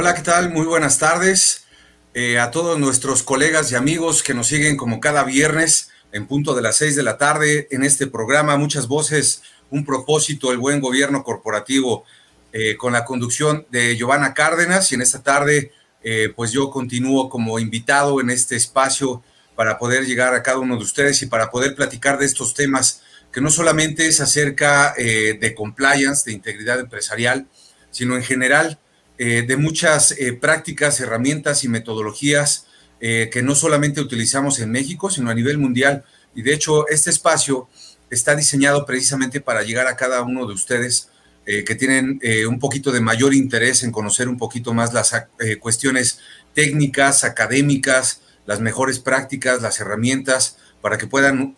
Hola, ¿qué tal? Muy buenas tardes eh, a todos nuestros colegas y amigos que nos siguen como cada viernes en punto de las seis de la tarde en este programa. Muchas voces, un propósito, el buen gobierno corporativo eh, con la conducción de Giovanna Cárdenas y en esta tarde eh, pues yo continúo como invitado en este espacio para poder llegar a cada uno de ustedes y para poder platicar de estos temas que no solamente es acerca de compliance, de integridad empresarial, sino en general eh, de muchas eh, prácticas, herramientas y metodologías eh, que no solamente utilizamos en México, sino a nivel mundial. Y de hecho, este espacio está diseñado precisamente para llegar a cada uno de ustedes que tienen un poquito de mayor interés en conocer un poquito más las cuestiones técnicas, académicas, las mejores prácticas, las herramientas, para que puedan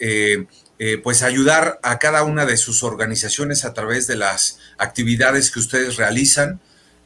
pues ayudar a cada una de sus organizaciones a través de las actividades que ustedes realizan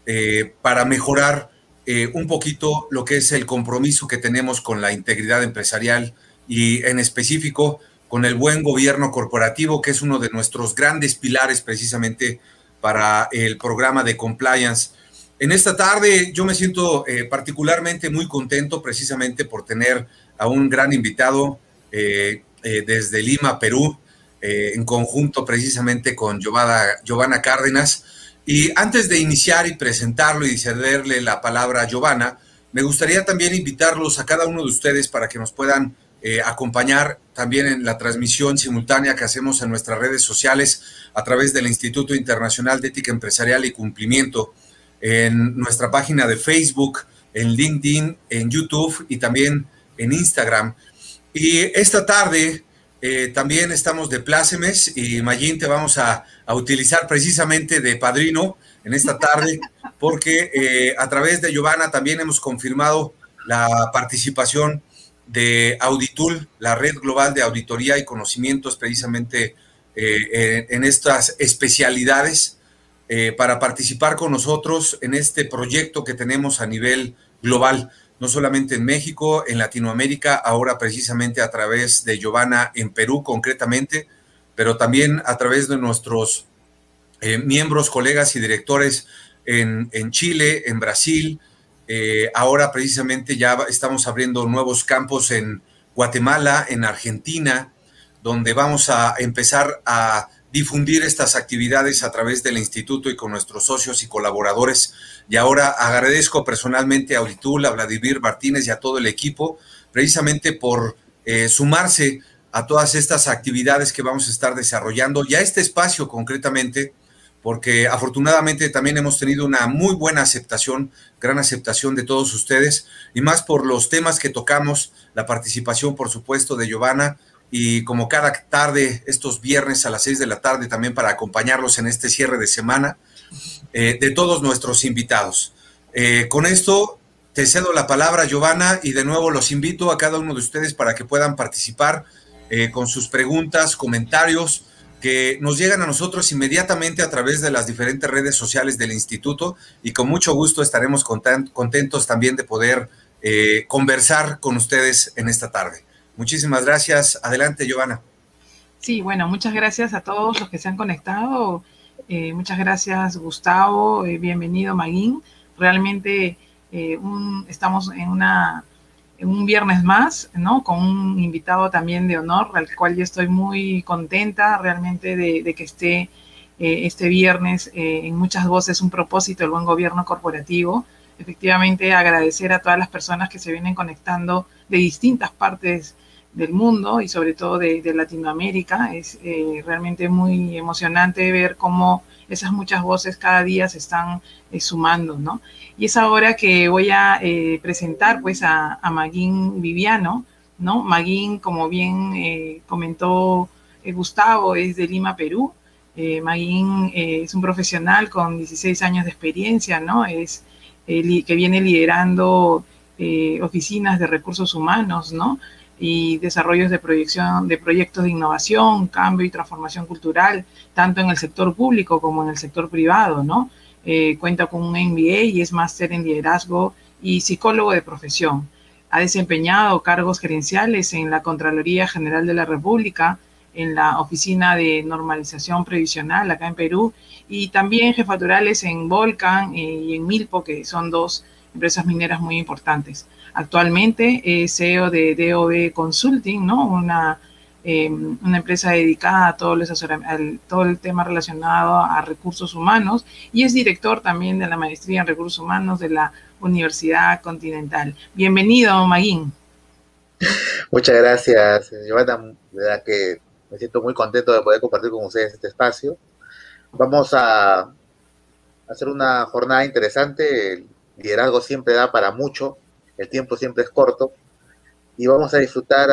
eh, para mejorar eh, un poquito lo que es el compromiso que tenemos con la integridad empresarial y en específico con el buen gobierno corporativo, que es uno de nuestros grandes pilares precisamente para el programa de compliance. En esta tarde yo me siento eh, particularmente muy contento precisamente por tener a un gran invitado desde Lima, Perú, en conjunto precisamente con Giovanna Cárdenas. Y antes de iniciar y presentarlo y cederle la palabra a Giovanna, me gustaría también invitarlos a cada uno de ustedes para que nos puedan eh, acompañar también en la transmisión simultánea que hacemos en nuestras redes sociales a través del Instituto Internacional de Ética Empresarial y Cumplimiento, en nuestra página de Facebook, en LinkedIn, en YouTube y también en Instagram. Y esta tarde eh, también estamos de plácemes y Mayín te vamos a, utilizar precisamente de padrino en esta tarde porque eh, a través de Giovanna también hemos confirmado la participación de Auditul, la red global de auditoría y conocimientos precisamente eh, en, estas especialidades para participar con nosotros en este proyecto que tenemos a nivel global no solamente en México, en Latinoamérica, ahora precisamente a través de Giovanna en Perú concretamente, pero también a través de nuestros eh, miembros, colegas y directores en, Chile, en Brasil. Eh, ahora precisamente ya estamos abriendo nuevos campos en Guatemala, en Argentina, donde vamos a empezar a difundir estas actividades a través del instituto y con nuestros socios y colaboradores. Y ahora agradezco personalmente a Auditul, a Vladimir Martínez y a todo el equipo, precisamente por eh, sumarse a todas estas actividades que vamos a estar desarrollando y a este espacio concretamente, porque afortunadamente también hemos tenido una muy buena aceptación, gran aceptación de todos ustedes, y más por los temas que tocamos, la participación, por supuesto, de Giovanna, y como cada tarde, estos viernes a las seis de la tarde, también para acompañarlos en este cierre de semana, eh, de todos nuestros invitados. Eh, con esto te cedo la palabra, Giovanna, y de nuevo los invito a cada uno de ustedes para que puedan participar eh, con sus preguntas, comentarios, que nos llegan a nosotros inmediatamente a través de las diferentes redes sociales del instituto y con mucho gusto estaremos contentos también de poder conversar con ustedes en esta tarde. Muchísimas gracias. Adelante, Giovanna. Sí, bueno, muchas gracias a todos los que se han conectado. Eh, muchas gracias, Gustavo. Eh, bienvenido, Maguín. Realmente eh, estamos en, una, en un viernes más, ¿no? Con un invitado también de honor, al cual yo estoy muy contenta realmente de, de que esté este viernes en muchas voces un propósito del buen gobierno corporativo. Efectivamente, agradecer a todas las personas que se vienen conectando de distintas partes del mundo y sobre todo de, Latinoamérica. Es eh, realmente muy emocionante ver cómo esas muchas voces cada día se están eh, sumando, ¿no? Y es ahora que voy a eh, presentar pues a, a Maguín Viviano, ¿no? Maguín, como bien comentó Gustavo, es de Lima, Perú. Maguín es un profesional con 16 años de experiencia, ¿no? Es que viene liderando oficinas de recursos humanos, ¿no? Y desarrollos de proyección de proyectos de innovación, cambio y transformación cultural, tanto en el sector público como en el sector privado, ¿no? Eh, cuenta con un MBA y es máster en liderazgo y psicólogo de profesión. Ha desempeñado cargos gerenciales en la Contraloría General de la República, en la Oficina de Normalización Previsional acá en Perú y también jefaturales en Volcan eh, y en Milpo, que son dos empresas mineras muy importantes. Actualmente es CEO de DOB Consulting, ¿no? Una, eh, una empresa dedicada a todo, todo el tema relacionado a recursos humanos y es director también de la maestría en recursos humanos de la Universidad Continental. Bienvenido, Maguín. Muchas gracias, Giovanna. De que me siento muy contento de poder compartir con ustedes este espacio. Vamos a hacer una jornada interesante. El liderazgo siempre da para mucho, el tiempo siempre es corto. Y vamos a disfrutar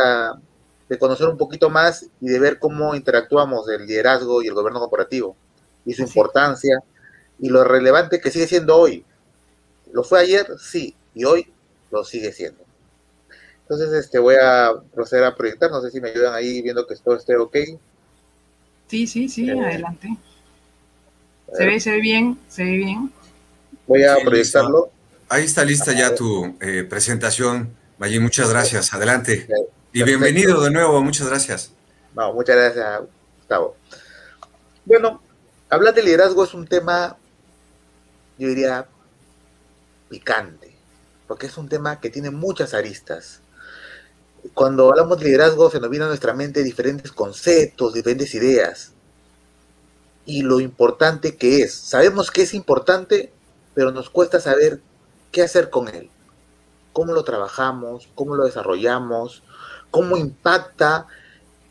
de conocer un poquito más y de ver cómo interactuamos el liderazgo y el gobierno corporativo y su importancia y lo relevante que sigue siendo hoy. ¿Lo fue ayer? Sí, y hoy lo sigue siendo. Entonces, este, voy a proceder a proyectar. No sé si me ayudan ahí viendo que todo esté ok. Sí, sí, sí, eh, adelante. Se ve, se ve bien, se ve bien. Voy a proyectarlo. Ahí está lista ya tu eh, presentación, Maggi. Muchas gracias. Adelante. Y bienvenido de nuevo. Muchas gracias. No, muchas gracias, Gustavo. Bueno, hablar de liderazgo es un tema, yo diría, picante, porque es un tema que tiene muchas aristas cuando hablamos de liderazgo se nos vienen a nuestra mente diferentes conceptos, diferentes ideas. Y lo importante que es. Sabemos que es importante, pero nos cuesta saber qué hacer con él. Cómo lo trabajamos, cómo lo desarrollamos, cómo impacta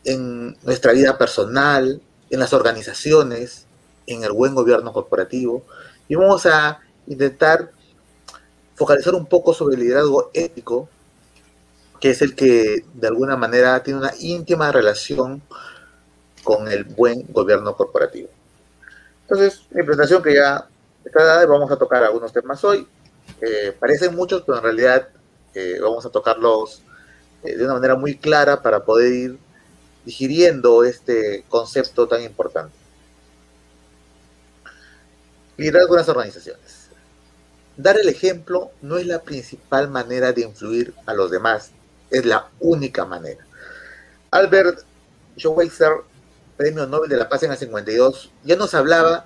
en nuestra vida personal, en las organizaciones, en el buen gobierno corporativo. Y vamos a intentar focalizar un poco sobre el liderazgo ético que es el que de alguna manera tiene una íntima relación con el buen gobierno corporativo. Entonces, mi presentación que ya está dada, vamos a tocar algunos temas hoy. Eh, parecen muchos, pero en realidad eh, vamos a tocarlos eh, de una manera muy clara para poder ir digiriendo este concepto tan importante. Liderazgo en las organizaciones. Dar el ejemplo no es la principal manera de influir a los demás, es la única manera. Albert Schweitzer, Premio Nobel de la Paz en el 52, ya nos hablaba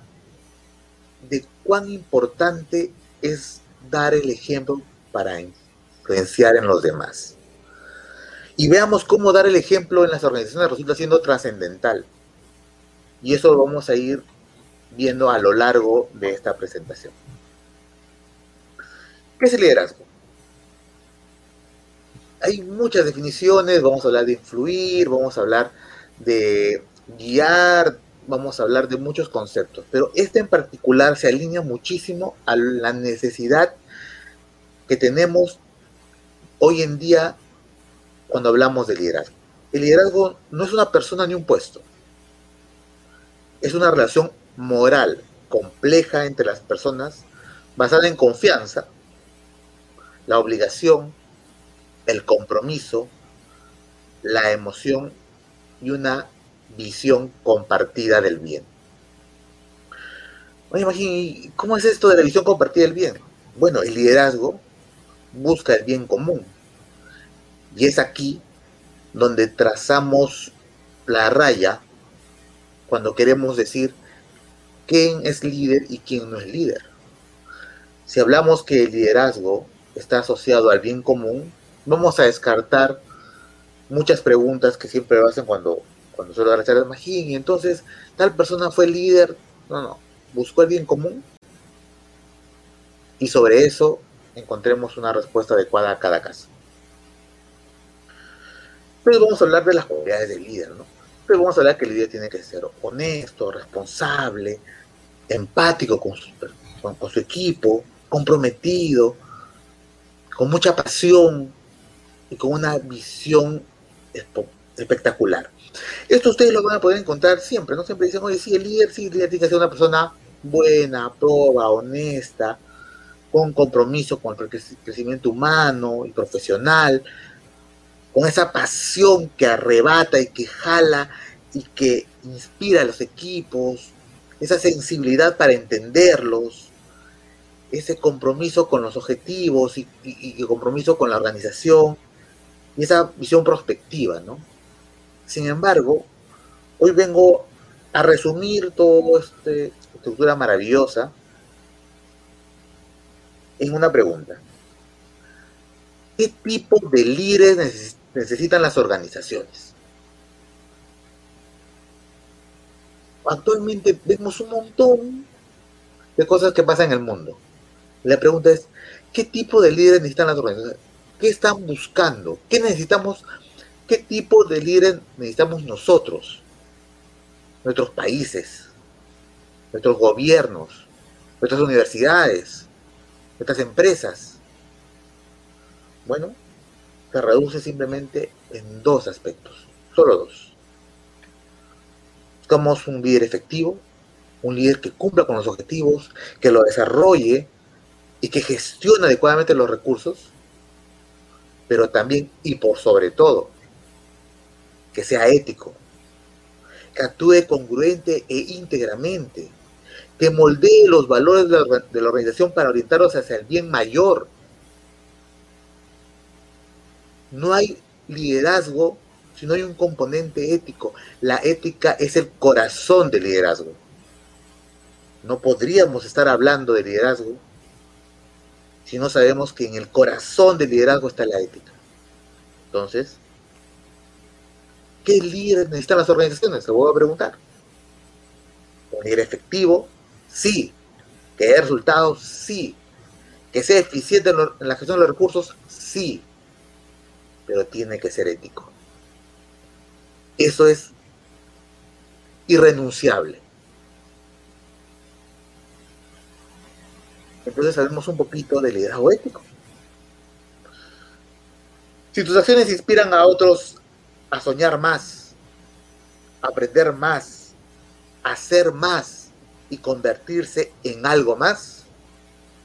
de cuán importante es dar el ejemplo para influenciar en los demás. Y veamos cómo dar el ejemplo en las organizaciones resulta siendo trascendental. Y eso lo vamos a ir viendo a lo largo de esta presentación. ¿Qué es el liderazgo? hay muchas definiciones, vamos a hablar de influir, vamos a hablar de guiar, vamos a hablar de muchos conceptos, pero este en particular se alinea muchísimo a la necesidad que tenemos hoy en día cuando hablamos de liderazgo. El liderazgo no es una persona ni un puesto, es una relación moral compleja entre las personas basada en confianza, la obligación, el compromiso, la emoción y una visión compartida del bien. Oye, ¿cómo es esto de la visión compartida del bien? Bueno, el liderazgo busca el bien común. Y es aquí donde trazamos la raya cuando queremos decir quién es líder y quién no es líder. Si hablamos que el liderazgo está asociado al bien común, vamos a descartar muchas preguntas que siempre hacen cuando, cuando suelo dar charlas Magín, y entonces tal persona fue líder, no, no, buscó el bien común y sobre eso encontremos una respuesta adecuada a cada caso. Entonces vamos a hablar de las cualidades del líder, ¿no? Pero vamos a hablar que el líder tiene que ser honesto, responsable, empático con con su equipo, comprometido, con mucha pasión, y con una visión espectacular. Esto ustedes lo van a poder encontrar siempre, ¿no? Siempre dicen, oye, sí, el líder, sí, el líder tiene que ser una persona buena, proba, honesta, con compromiso con el crecimiento humano y profesional, con esa pasión que arrebata y que jala y que inspira a los equipos, esa sensibilidad para entenderlos, ese compromiso con los objetivos y, y compromiso con la organización, y esa visión prospectiva, ¿no? Sin embargo, Hoy vengo a resumir toda esta estructura maravillosa en una pregunta. ¿Qué tipo de líderes necesitan las organizaciones? Actualmente vemos un montón de cosas que pasan en el mundo. La pregunta es, ¿qué tipo de líderes necesitan las organizaciones? ¿Qué están buscando? ¿Qué necesitamos? ¿Qué tipo de líderes necesitamos nosotros? Nuestros países, nuestros gobiernos, nuestras universidades, nuestras empresas. Bueno, se reduce simplemente en dos aspectos, solo dos. Buscamos un líder efectivo, un líder que cumpla con los objetivos, que lo desarrolle y que gestione adecuadamente los recursos, pero también y por sobre todo, que sea ético, que actúe congruente e íntegramente, que moldee los valores de la organización para orientarlos hacia el bien mayor. No hay liderazgo si no hay un componente ético. La ética es el corazón del liderazgo. No podríamos estar hablando de liderazgo si no sabemos que en el corazón del liderazgo está la ética. Entonces, ¿qué líderes necesitan las organizaciones? Se voy a preguntar. ¿Un líder efectivo? Sí. ¿Que dé resultados? Sí. ¿Que sea eficiente en la gestión de los recursos? Sí. Pero tiene que ser ético. Eso es irrenunciable. Entonces sabemos un poquito del liderazgo ético. Si tus acciones inspiran a otros a soñar más, aprender más, hacer más y convertirse en algo más,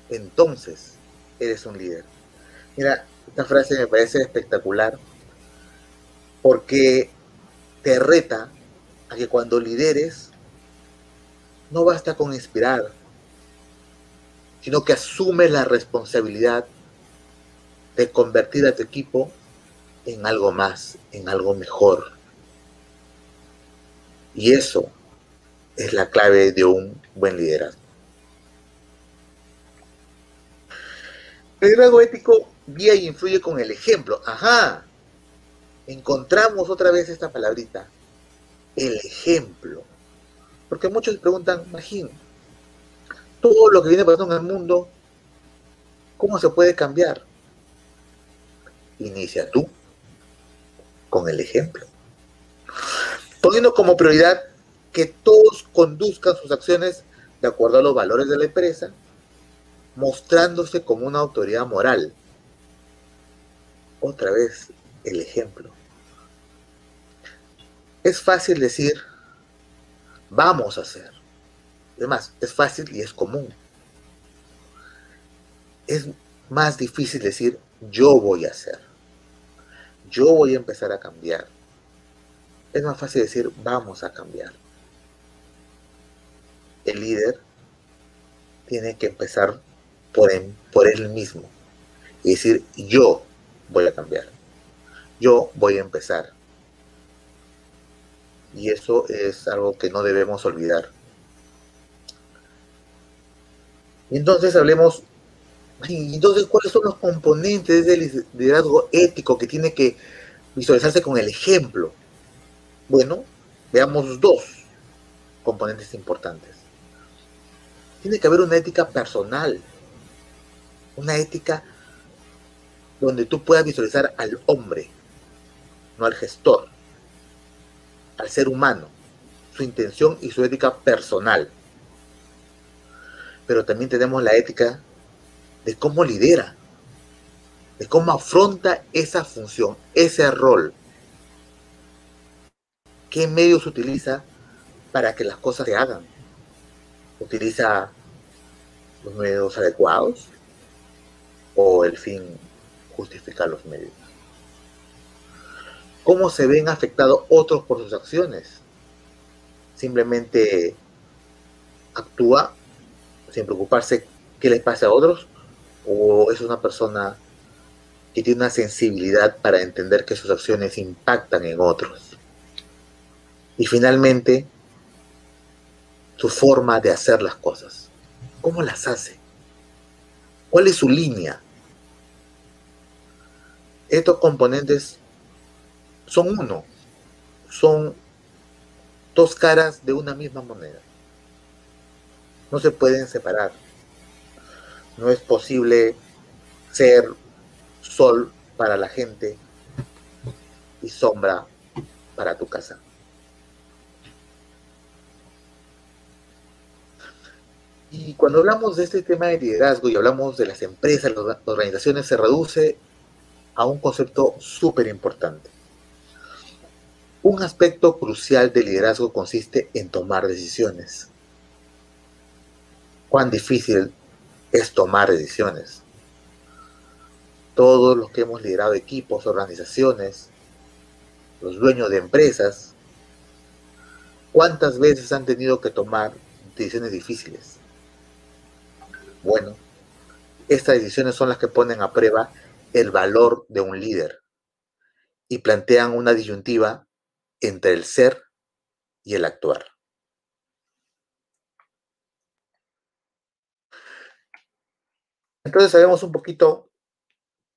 entonces eres un líder. Mira, esta frase me parece espectacular porque te reta a que cuando lideres no basta con inspirar, sino que asume la responsabilidad de convertir a tu equipo en algo más, en algo mejor. Y eso es la clave de un buen liderazgo. El liderazgo ético guía y influye con el ejemplo. Ajá. Encontramos otra vez esta palabrita. El ejemplo. Porque muchos preguntan, imagínate, todo lo que viene pasando en el mundo, ¿cómo se puede cambiar? Inicia tú con el ejemplo. Poniendo como prioridad que todos conduzcan sus acciones de acuerdo a los valores de la empresa, mostrándose como una autoridad moral. Otra vez, el ejemplo. Es fácil decir, vamos a hacer. Además, es fácil y es común. Es más difícil decir yo voy a hacer. Yo voy a empezar a cambiar. Es más fácil decir vamos a cambiar. El líder tiene que empezar por, por él mismo y decir yo voy a cambiar. Yo voy a empezar. Y eso es algo que no debemos olvidar. Entonces hablemos, entonces, ¿cuáles son los componentes del liderazgo ético que tiene que visualizarse con el ejemplo? Bueno, veamos dos componentes importantes. Tiene que haber una ética personal, una ética donde tú puedas visualizar al hombre, no al gestor, al ser humano, su intención y su ética personal pero también tenemos la ética de cómo lidera, de cómo afronta esa función, ese rol. ¿Qué medios utiliza para que las cosas se hagan? ¿Utiliza los medios adecuados o el fin justifica los medios? ¿Cómo se ven afectados otros por sus acciones? Simplemente actúa sin preocuparse qué les pasa a otros, o es una persona que tiene una sensibilidad para entender que sus acciones impactan en otros. Y finalmente, su forma de hacer las cosas. ¿Cómo las hace? ¿Cuál es su línea? Estos componentes son uno, son dos caras de una misma moneda. No se pueden separar. No es posible ser sol para la gente y sombra para tu casa. Y cuando hablamos de este tema de liderazgo y hablamos de las empresas, las organizaciones, se reduce a un concepto súper importante. Un aspecto crucial del liderazgo consiste en tomar decisiones. Cuán difícil es tomar decisiones. Todos los que hemos liderado equipos, organizaciones, los dueños de empresas, ¿cuántas veces han tenido que tomar decisiones difíciles? Bueno, estas decisiones son las que ponen a prueba el valor de un líder y plantean una disyuntiva entre el ser y el actuar. Entonces sabemos un poquito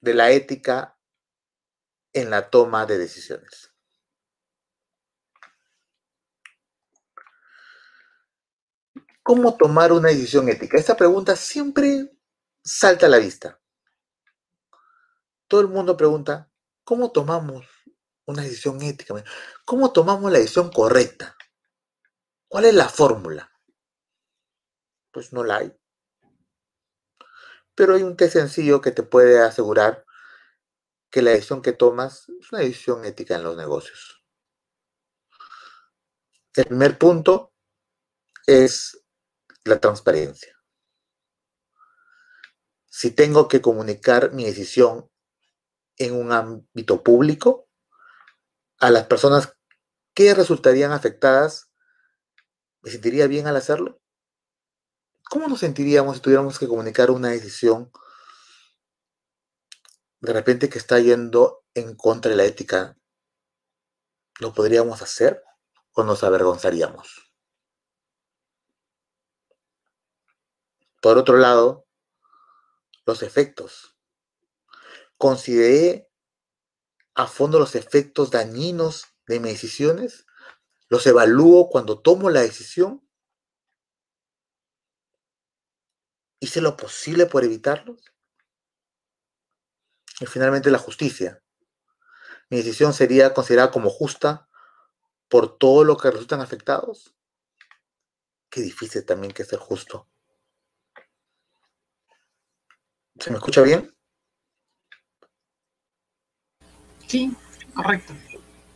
de la ética en la toma de decisiones. ¿Cómo tomar una decisión ética? Esta pregunta siempre salta a la vista. Todo el mundo pregunta, ¿cómo tomamos una decisión ética? ¿Cómo tomamos la decisión correcta? ¿Cuál es la fórmula? Pues no la hay. Pero hay un test sencillo que te puede asegurar que la decisión que tomas es una decisión ética en los negocios. El primer punto es la transparencia. Si tengo que comunicar mi decisión en un ámbito público, a las personas que resultarían afectadas, ¿me sentiría bien al hacerlo? ¿Cómo nos sentiríamos si tuviéramos que comunicar una decisión de repente que está yendo en contra de la ética? ¿Lo podríamos hacer o nos avergonzaríamos? Por otro lado, los efectos. Consideré a fondo los efectos dañinos de mis decisiones. Los evalúo cuando tomo la decisión. Hice lo posible por evitarlos. Y finalmente la justicia. Mi decisión sería considerada como justa por todo lo que resultan afectados. Qué difícil también que ser justo. ¿Se me escucha bien? Sí, correcto.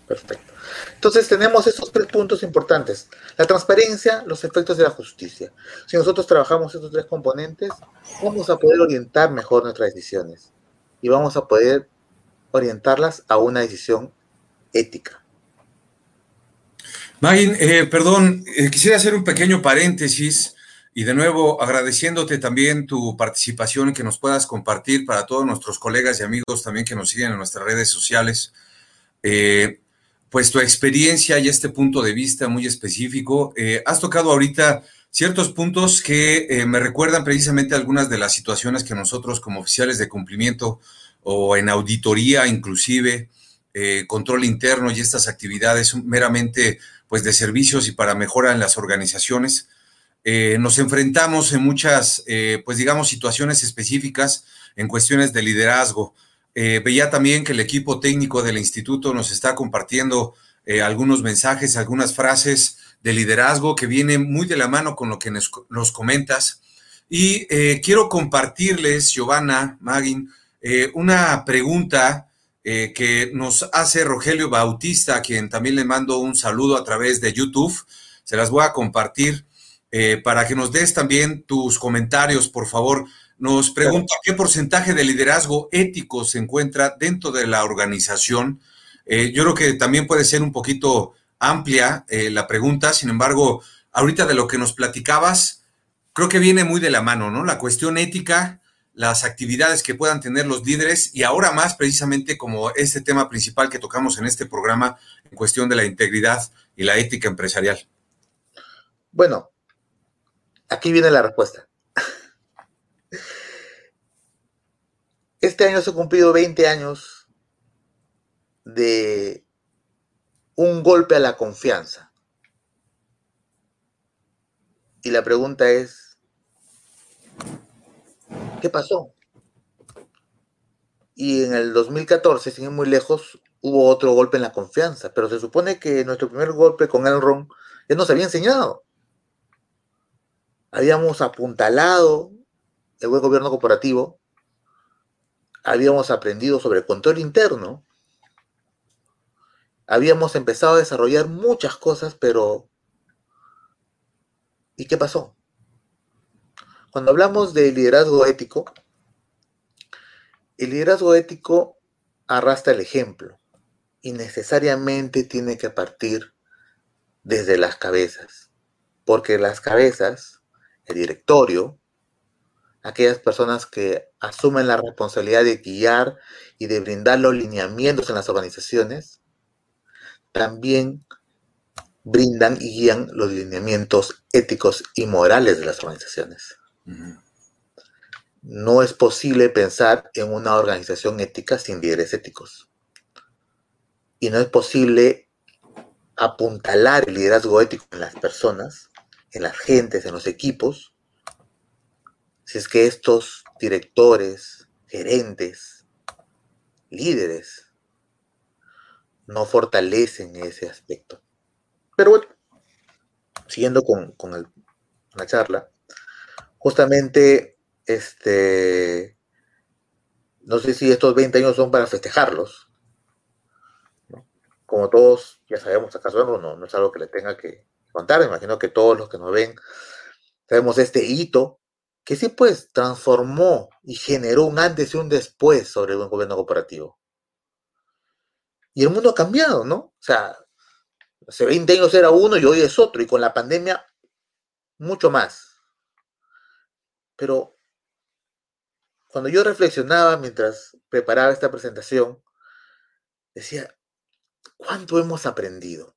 Perfecto. Entonces tenemos estos tres puntos importantes. La transparencia, los efectos de la justicia. Si nosotros trabajamos estos tres componentes, vamos a poder orientar mejor nuestras decisiones y vamos a poder orientarlas a una decisión ética. Magin, eh, perdón, eh, quisiera hacer un pequeño paréntesis y de nuevo, agradeciéndote también tu participación que nos puedas compartir para todos nuestros colegas y amigos también que nos siguen en nuestras redes sociales, eh, pues tu experiencia y este punto de vista muy específico. Eh, has tocado ahorita ciertos puntos que eh, me recuerdan precisamente algunas de las situaciones que nosotros como oficiales de cumplimiento o en auditoría inclusive, control interno y estas actividades meramente pues de servicios y para mejora en las organizaciones, eh, nos enfrentamos en muchas, eh, pues digamos, situaciones específicas en cuestiones de liderazgo. Eh, veía también que el equipo técnico del instituto nos está compartiendo algunos mensajes, algunas frases de liderazgo que vienen muy de la mano con lo que nos, comentas. Y quiero compartirles, Giovanna, Magin, una pregunta que nos hace Rogelio Bautista, a quien también le mando un saludo a través de YouTube. Se las voy a compartir. Eh, para que nos des también tus comentarios, por favor. Nos pregunta qué porcentaje de liderazgo ético se encuentra dentro de la organización. Eh, yo creo que también puede ser un poquito amplia eh, la pregunta, sin embargo, ahorita de lo que nos platicabas, creo que viene muy de la mano, ¿no? La cuestión ética, las actividades que puedan tener los líderes y ahora más precisamente como este tema principal que tocamos en este programa en cuestión de la integridad y la ética empresarial? Bueno, aquí viene la respuesta. Este año se han cumplido 20 años de un golpe a la confianza. Y la pregunta es, ¿qué pasó? Y en el 2014, sin ir muy lejos, hubo otro golpe en la confianza, pero se supone que nuestro primer golpe con Enron ya nos había enseñado. Habíamos apuntalado el buen gobierno corporativo, habíamos aprendido sobre control interno, habíamos empezado a desarrollar muchas cosas, pero ¿y qué pasó? Cuando hablamos de liderazgo ético, el liderazgo ético arrastra el ejemplo y necesariamente tiene que partir desde las cabezas, porque las cabezas, el directorio, aquellas personas que asumen la responsabilidad de guiar y de brindar los lineamientos en las organizaciones, también brindan y guían los lineamientos éticos y morales de las organizaciones. No es posible pensar en una organización ética sin líderes éticos. Y no es posible apuntalar el liderazgo ético en las personas, en las gentes, en los equipos, si es que estos directores, gerentes, líderes, no fortalecen ese aspecto. Pero bueno, siguiendo con, la charla, justamente, este, no sé si estos 20 años son para festejarlos. Como todos ya sabemos, acaso no, no es algo que le tenga que contar, imagino que todos los que nos ven sabemos este hito que sí pues transformó y generó un antes y un después sobre el gobierno cooperativo. Y el mundo ha cambiado, ¿no? O sea, hace 20 años era uno y hoy es otro, y con la pandemia mucho más. Pero cuando yo reflexionaba mientras preparaba esta presentación, decía, ¿cuánto hemos aprendido?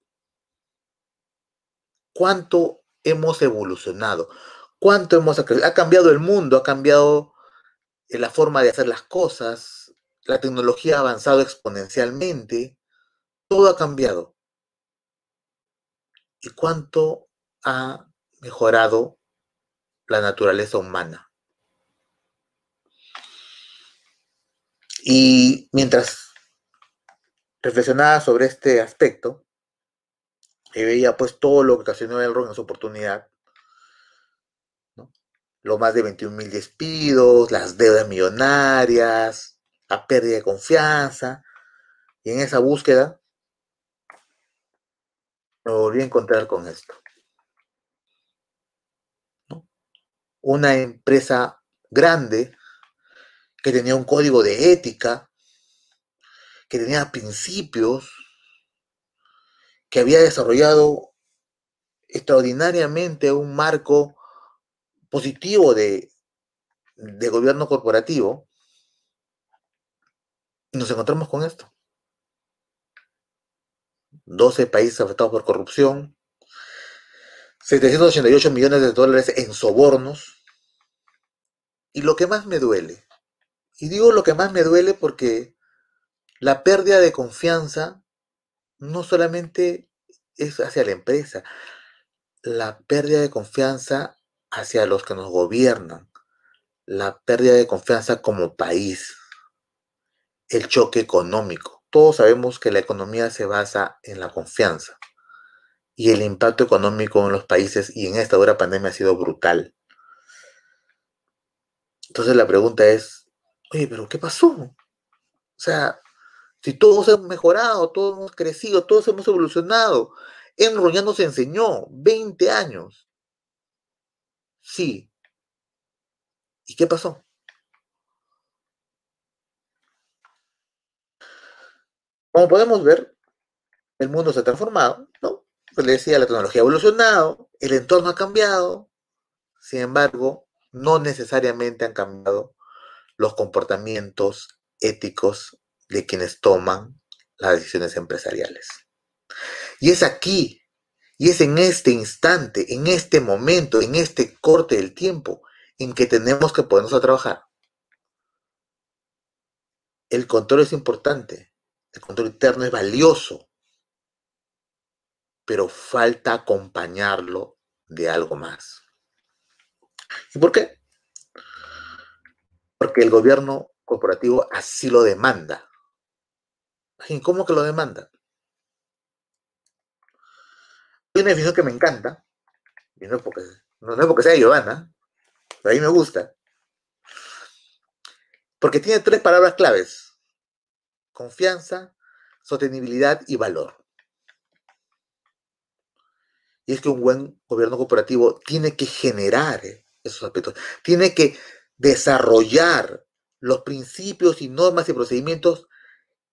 ¿Cuánto hemos evolucionado? Cuánto hemos ha cambiado el mundo, ha cambiado eh, la forma de hacer las cosas, la tecnología ha avanzado exponencialmente, todo ha cambiado. ¿Y cuánto ha mejorado la naturaleza humana? Y mientras reflexionaba sobre este aspecto, y veía pues todo lo que ocasionó el rol en su oportunidad, los más de 21 mil despidos, las deudas millonarias, la pérdida de confianza. Y en esa búsqueda me volví a encontrar con esto. Una empresa grande que tenía un código de ética, que tenía principios, que había desarrollado extraordinariamente un marco positivo de, gobierno corporativo, y nos encontramos con esto. 12 países afectados por corrupción, 788 millones de dólares en sobornos. Y lo que más me duele, y digo lo que más me duele porque la pérdida de confianza no solamente es hacia la empresa, la pérdida de confianza hacia los que nos gobiernan, la pérdida de confianza como país, el choque económico. Todos sabemos que la economía se basa en la confianza y el impacto económico en los países y en esta dura pandemia ha sido brutal. Entonces la pregunta es, oye, pero ¿qué pasó? O sea, si todos hemos mejorado, todos hemos crecido, todos hemos evolucionado, Enron nos enseñó 20 años. Sí. ¿Y qué pasó? Como podemos ver, el mundo se ha transformado, ¿no? Pues le decía, la tecnología ha evolucionado, el entorno ha cambiado, sin embargo, no necesariamente han cambiado los comportamientos éticos de quienes toman las decisiones empresariales. Y es aquí, y es en este instante, en este momento, en este corte del tiempo, en que tenemos que ponernos a trabajar. El control es importante, el control interno es valioso, pero falta acompañarlo de algo más. ¿Y por qué? Porque el gobierno corporativo así lo demanda. ¿Cómo que lo demanda? Hay una definición que me encanta, y no porque, es porque sea Giovanna, pero a mí me gusta, porque tiene tres palabras claves, confianza, sostenibilidad y valor. Y es que un buen gobierno corporativo tiene que generar esos aspectos, tiene que desarrollar los principios y normas y procedimientos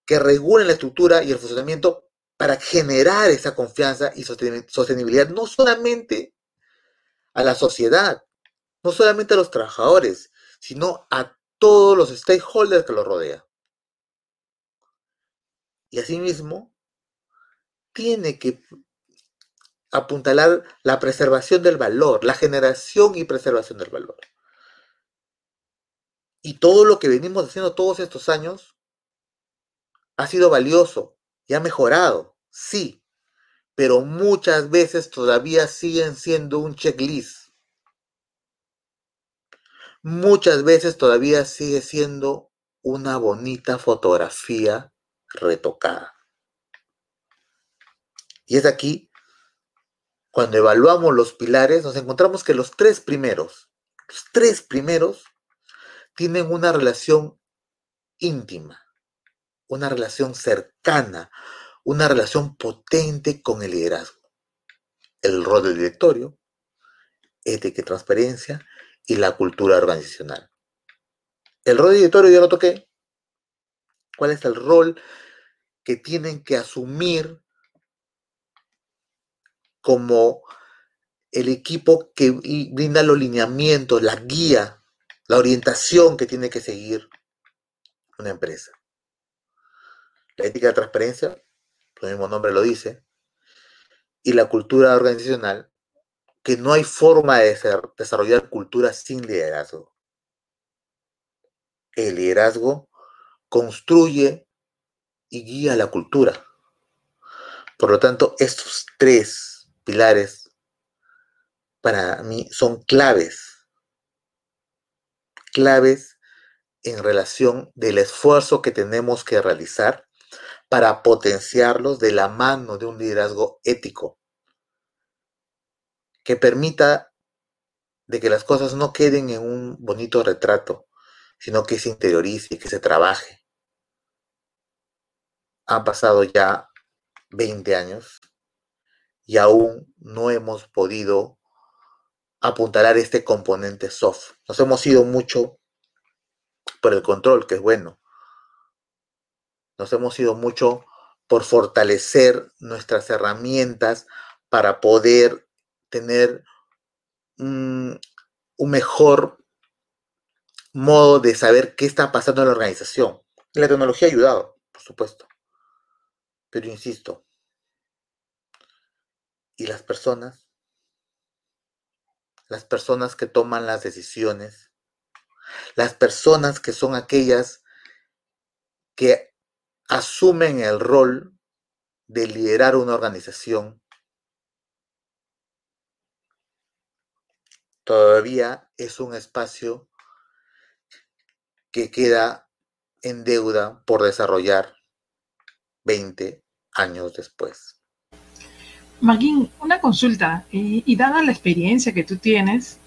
que regulen la estructura y el funcionamiento para generar esa confianza y sostenibilidad, no solamente a la sociedad, no solamente a los trabajadores, sino a todos los stakeholders que lo rodean. Y asimismo, tiene que apuntalar la preservación del valor, la generación y preservación del valor. Y todo lo que venimos haciendo todos estos años ha sido valioso y ha mejorado, sí, pero muchas veces todavía siguen siendo un checklist. Muchas veces todavía sigue siendo una bonita fotografía retocada. Y es aquí cuando evaluamos los pilares, nos encontramos que los tres primeros, los tres primeros, tienen una relación íntima, una relación cercana, una relación potente con el liderazgo. El rol del directorio, ética y transparencia y la cultura organizacional. El rol del directorio ya lo toqué. ¿Cuál es el rol que tienen que asumir como el equipo que brinda los lineamientos, la guía, la orientación que tiene que seguir una empresa. La ética de transparencia, el mismo nombre lo dice, y la cultura organizacional, que no hay forma de desarrollar cultura sin liderazgo. El liderazgo construye y guía la cultura. Por lo tanto, estos tres pilares para mí son claves, claves en relación del esfuerzo que tenemos que realizar para potenciarlos de la mano de un liderazgo ético que permita de que las cosas no queden en un bonito retrato, sino que se interiorice y que se trabaje. Han pasado ya 20 años y aún no hemos podido apuntalar este componente soft. Nos hemos ido mucho por el control, que es bueno. Nos hemos ido mucho por fortalecer nuestras herramientas para poder tener un, mejor modo de saber qué está pasando en la organización. la tecnología ha ayudado, por supuesto. Pero insisto, y las personas, las personas que toman las decisiones, las personas que son aquellas que asumen el rol de liderar una organización, todavía es un espacio que queda en deuda por desarrollar 20 años después. Maguín, una consulta, y, dada la experiencia que tú tienes,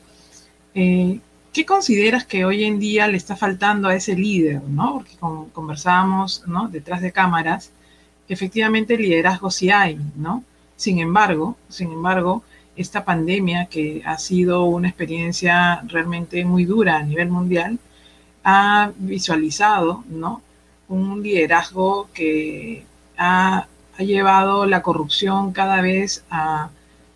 eh, ¿qué consideras que hoy en día le está faltando a ese líder? ¿no? Porque conversábamos ¿no? detrás de cámaras, efectivamente liderazgo sí hay, ¿no? Sin embargo, sin embargo, esta pandemia que ha sido una experiencia realmente muy dura a nivel mundial, ha visualizado, ¿no? Un liderazgo que ha ha llevado la corrupción cada vez a,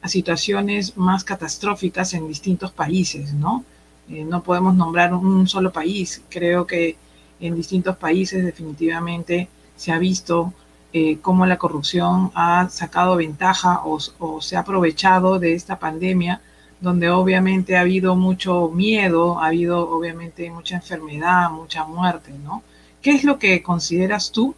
situaciones más catastróficas en distintos países, ¿no? Eh, no podemos nombrar un solo país. Creo que en distintos países definitivamente se ha visto eh, cómo la corrupción ha sacado ventaja o, se ha aprovechado de esta pandemia, donde obviamente ha habido mucho miedo, ha habido obviamente mucha enfermedad, mucha muerte, ¿no? ¿Qué es lo que consideras tú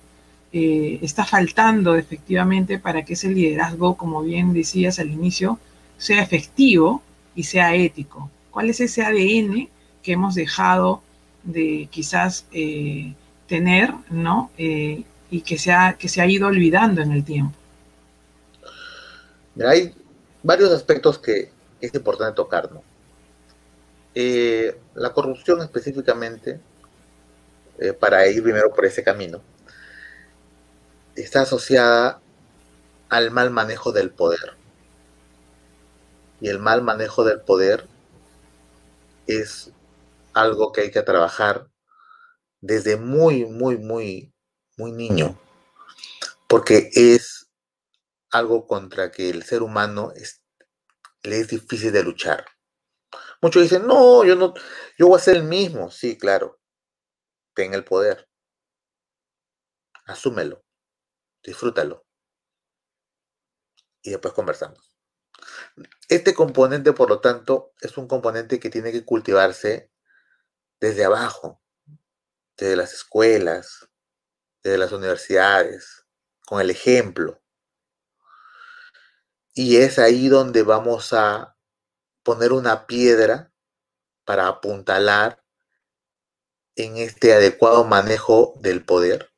eh, está faltando efectivamente para que ese liderazgo, como bien decías al inicio, sea efectivo y sea ético? ¿Cuál es ese ADN que hemos dejado de quizás eh, tener, ¿no? Eh, y que se, ha, que se ha ido olvidando en el tiempo. hay varios aspectos que es importante tocar, ¿no? Eh, la corrupción específicamente, para ir primero por ese camino, está asociada al mal manejo del poder. Y el mal manejo del poder es algo que hay que trabajar desde muy, muy, muy, muy niño, porque es algo contra que el ser humano le es difícil de luchar. Muchos dicen, no, yo no, yo voy a ser el mismo. Sí, claro, ten el poder. Asúmelo, disfrútalo. Y después conversamos. Este componente, por lo tanto, es un componente que tiene que cultivarse desde abajo, desde las escuelas, desde las universidades, con el ejemplo. Y es ahí donde vamos a poner una piedra para apuntalar en este adecuado manejo del poder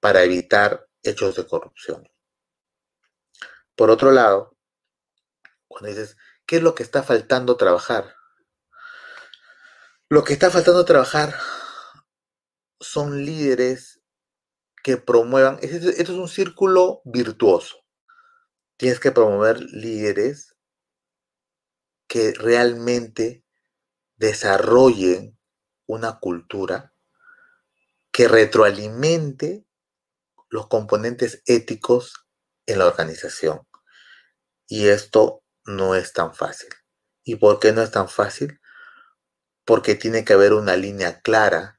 para evitar hechos de corrupción. Por otro lado, cuando dices, ¿qué es lo que está faltando trabajar? Lo que está faltando trabajar son líderes que promuevan, esto es un círculo virtuoso. Tienes que promover líderes que realmente desarrollen una cultura que retroalimente los componentes éticos en la organización. Y esto no es tan fácil. ¿Y por qué no es tan fácil? porque tiene que haber una línea clara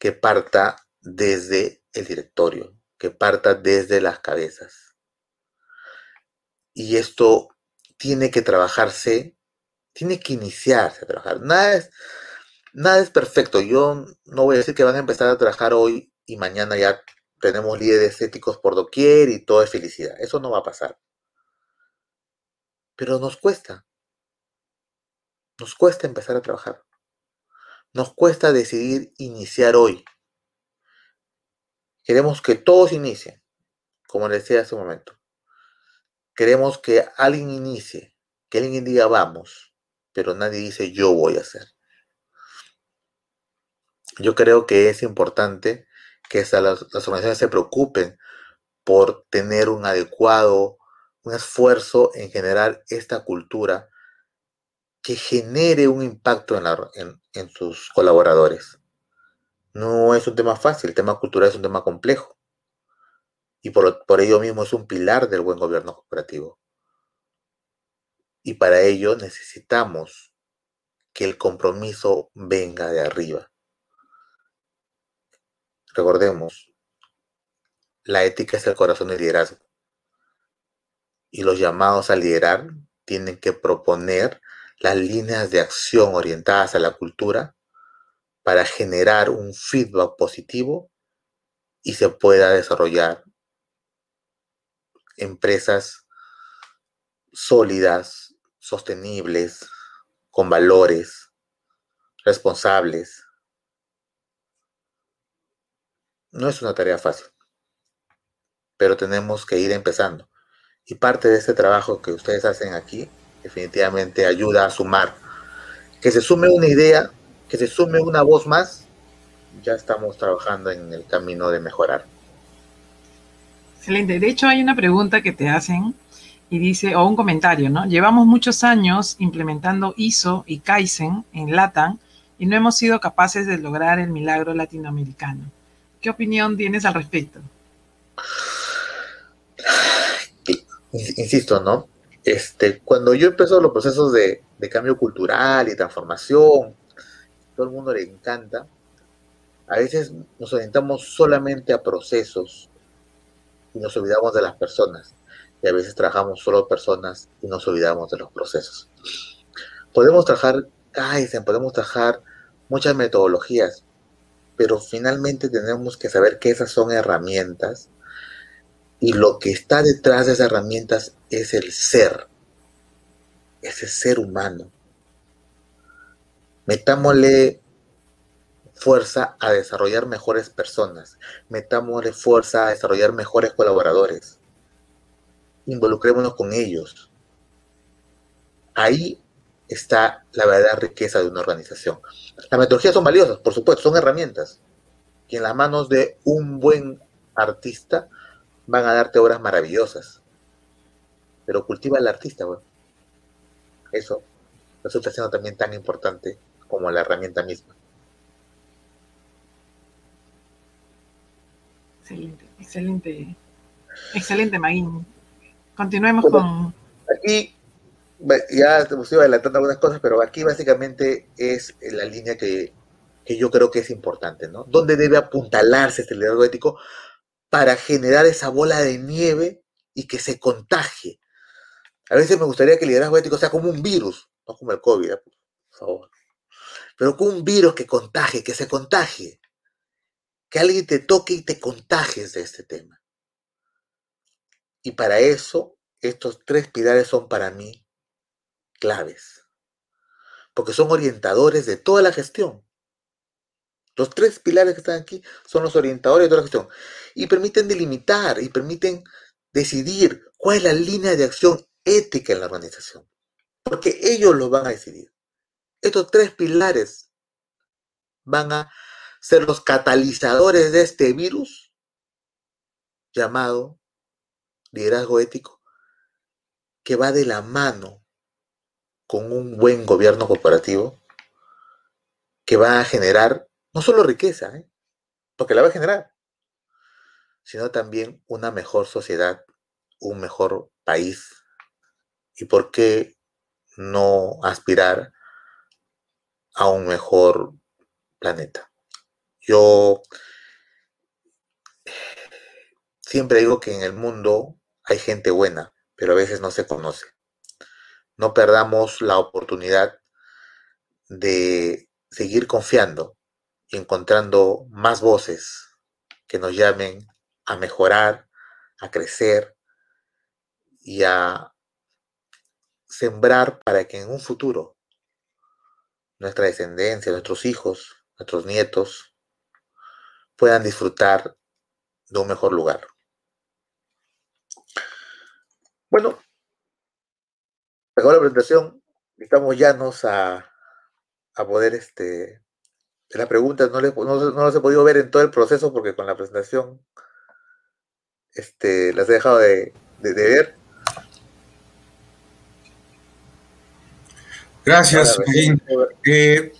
que parta desde el directorio, que parta desde las cabezas. Y esto tiene que trabajarse, tiene que iniciarse a trabajar. Nada es, nada es perfecto. Yo no voy a decir que van a empezar a trabajar hoy y mañana ya tenemos líderes éticos por doquier y todo es felicidad. Eso no va a pasar. Pero nos cuesta. Nos cuesta empezar a trabajar. Nos cuesta decidir iniciar hoy. Queremos que todos inicien, como les decía hace un momento. Queremos que alguien inicie, que alguien diga vamos, pero nadie dice yo voy a hacer. Yo creo que es importante que las, organizaciones se preocupen por tener un adecuado, un esfuerzo en generar esta cultura que genere un impacto en, sus colaboradores. No es un tema fácil, el tema cultural es un tema complejo. Y por, por ello mismo es un pilar del buen gobierno cooperativo. Y para ello necesitamos que el compromiso venga de arriba. Recordemos, la ética es el corazón del liderazgo. Y los llamados a liderar tienen que proponer las líneas de acción orientadas a la cultura para generar un feedback positivo y se pueda desarrollar empresas sólidas, sostenibles, con valores, responsables. No es una tarea fácil, pero tenemos que ir empezando. Y parte de este trabajo que ustedes hacen aquí definitivamente ayuda a sumar. Que se sume una idea, que se sume una voz más, ya estamos trabajando en el camino de mejorar. Excelente. De hecho, hay una pregunta que te hacen y dice, o un comentario, ¿no? Llevamos muchos años implementando ISO y Kaizen en LATAM y no hemos sido capaces de lograr el milagro latinoamericano. ¿Qué opinión tienes al respecto? Insisto, ¿no? este, cuando yo empezó los procesos de, de cambio cultural y transformación, todo el mundo le encanta, a veces nos orientamos solamente a procesos y nos olvidamos de las personas. Y a veces trabajamos solo personas y nos olvidamos de los procesos. Podemos trabajar Kaizen, podemos trabajar muchas metodologías, pero finalmente tenemos que saber que esas son herramientas y lo que está detrás de esas herramientas es el ser, ese ser humano. Metámosle fuerza a desarrollar mejores personas, metámosle fuerza a desarrollar mejores colaboradores, involucrémonos con ellos. Ahí está la verdadera riqueza de una organización. Las metodologías son valiosas, por supuesto, son herramientas. Y en las manos de un buen artista van a darte obras maravillosas. Pero cultiva al artista, bueno. Eso resulta siendo también tan importante como la herramienta misma. Excelente, excelente, excelente, Maguín. Continuemos con... Aquí ya hemos ido adelantando algunas cosas, pero aquí básicamente es la línea que, yo creo que es importante, ¿no? ¿Dónde debe apuntalarse este liderazgo ético para generar esa bola de nieve y que se contagie? A veces me gustaría que el liderazgo ético sea como un virus, no como el COVID, ¿eh? por favor, pero como un virus que contagie, que se contagie, que alguien te toque y te contagies de este tema. Y para eso, estos tres pilares son para mí claves, porque son orientadores de toda la gestión. Los tres pilares que están aquí son los orientadores de toda la gestión y permiten delimitar y permiten decidir cuál es la línea de acción ética en la organización, porque ellos lo van a decidir. Estos tres pilares van a ser los catalizadores de este virus llamado liderazgo ético, que va de la mano con un buen gobierno corporativo que va a generar no solo riqueza, ¿eh? porque la va a generar, sino también una mejor sociedad, un mejor país. ¿Y por qué no aspirar a un mejor planeta? Yo siempre digo que en el mundo hay gente buena, pero a veces no se conoce no perdamos la oportunidad de seguir confiando y encontrando más voces que nos llamen a mejorar, a crecer y a sembrar para que en un futuro nuestra descendencia, nuestros hijos, nuestros nietos puedan disfrutar de un mejor lugar. Bueno, la presentación, estamos llanos a, a poder, este, las preguntas no, no, las he podido ver en todo el proceso porque con la presentación este, las he dejado de, ver. Gracias, eh,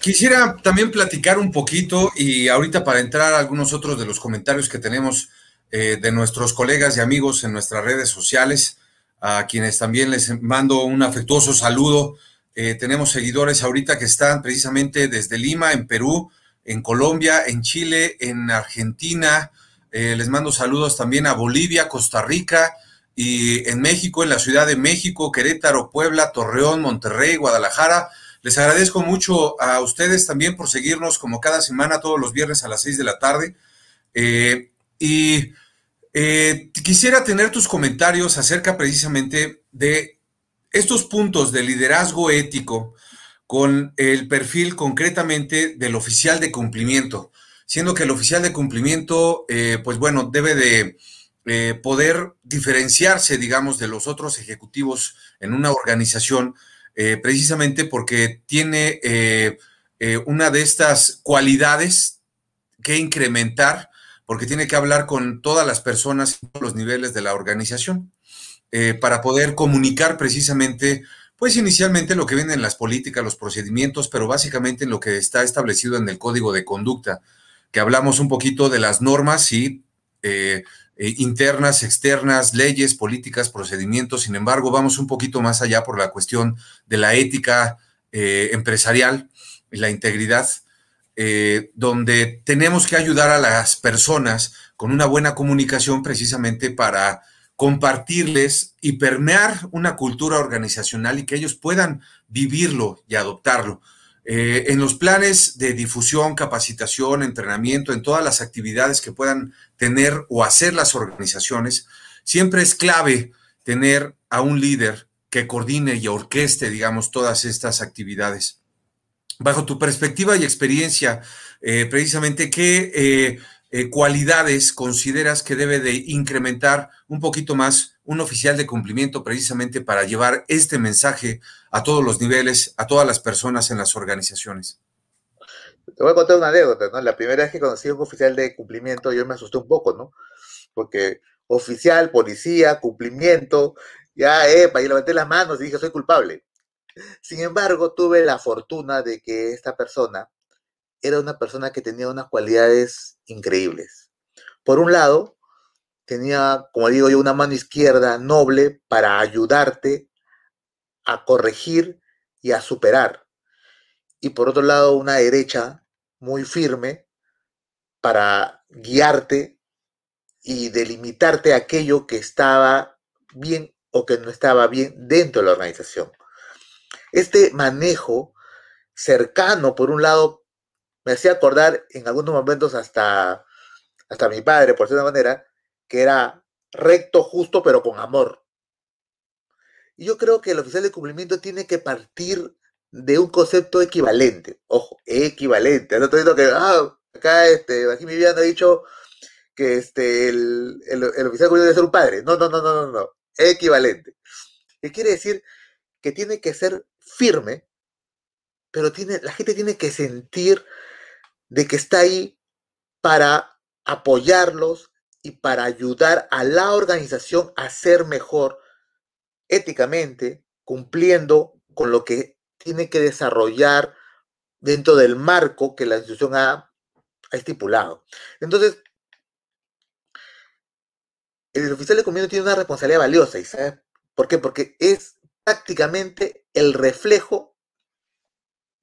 quisiera también platicar un poquito y ahorita para entrar a algunos otros de los comentarios que tenemos eh, de nuestros colegas y amigos en nuestras redes sociales a quienes también les mando un afectuoso saludo. Eh, tenemos seguidores ahorita que están precisamente desde Lima, en Perú, en Colombia, en Chile, en Argentina. Eh, les mando saludos también a Bolivia, Costa Rica y en México, en la Ciudad de México, Querétaro, Puebla, Torreón, Monterrey, Guadalajara. Les agradezco mucho a ustedes también por seguirnos como cada semana, todos los viernes a las seis de la tarde. Eh, y quisiera tener tus comentarios acerca precisamente de estos puntos de liderazgo ético con el perfil concretamente del oficial de cumplimiento, siendo que el oficial de cumplimiento, eh, pues bueno, debe de eh, poder diferenciarse, digamos, de los otros ejecutivos en una organización, precisamente porque tiene una de estas cualidades que incrementar porque tiene que hablar con todas las personas los niveles de la organización eh, para poder comunicar precisamente, pues inicialmente lo que viene en las políticas, los procedimientos, pero básicamente en lo que está establecido en el código de conducta, que hablamos un poquito de las normas eh, eh, internas, externas, leyes, políticas, procedimientos. Sin embargo, vamos un poquito más allá por la cuestión de la ética empresarial y la integridad, donde tenemos que ayudar a las personas con una buena comunicación precisamente para compartirles y permear una cultura organizacional y que ellos puedan vivirlo y adoptarlo. Eh, en los planes de difusión, capacitación, entrenamiento, en todas las actividades que puedan tener o hacer las organizaciones, siempre es clave tener a un líder que coordine y orqueste, digamos, todas estas actividades. Bajo tu perspectiva y experiencia, eh, precisamente, ¿qué eh, cualidades consideras que debe de incrementar un poquito más un oficial de cumplimiento precisamente para llevar este mensaje a todos los niveles, a todas las personas en las organizaciones? Te voy a contar una anécdota, ¿no? La primera vez que conocí a un oficial de cumplimiento, yo me asusté un poco, ¿no? Porque oficial, policía, cumplimiento, ya, epa, y levanté las manos y dije, soy culpable. Sin embargo, tuve la fortuna de que esta persona era una persona que tenía unas cualidades increíbles. Por un lado, tenía, como digo yo, una mano izquierda noble para ayudarte a corregir y a superar. Y por otro lado, una derecha muy firme para guiarte y delimitarte aquello que estaba bien o que no estaba bien dentro de la organización. Este manejo cercano, por un lado, me hacía acordar en algunos momentos hasta, hasta mi padre, por cierta manera, que era recto, justo, pero con amor. Y yo creo que el oficial de cumplimiento tiene que partir de un concepto equivalente. Ojo, equivalente. No estoy diciendo que, ah, acá, este, aquí mi vida ha dicho que este, el, el, oficial de cumplimiento debe ser un padre. No, no, no, no, no, no. Equivalente. ¿Qué quiere decir? Que tiene que ser firme, pero tiene, la gente tiene que sentir de que está ahí para apoyarlos y para ayudar a la organización a ser mejor éticamente, cumpliendo con lo que tiene que desarrollar dentro del marco que la institución ha, estipulado. Entonces, el oficial de comienzo tiene una responsabilidad valiosa, ¿y sabes por qué? Porque es prácticamente el reflejo,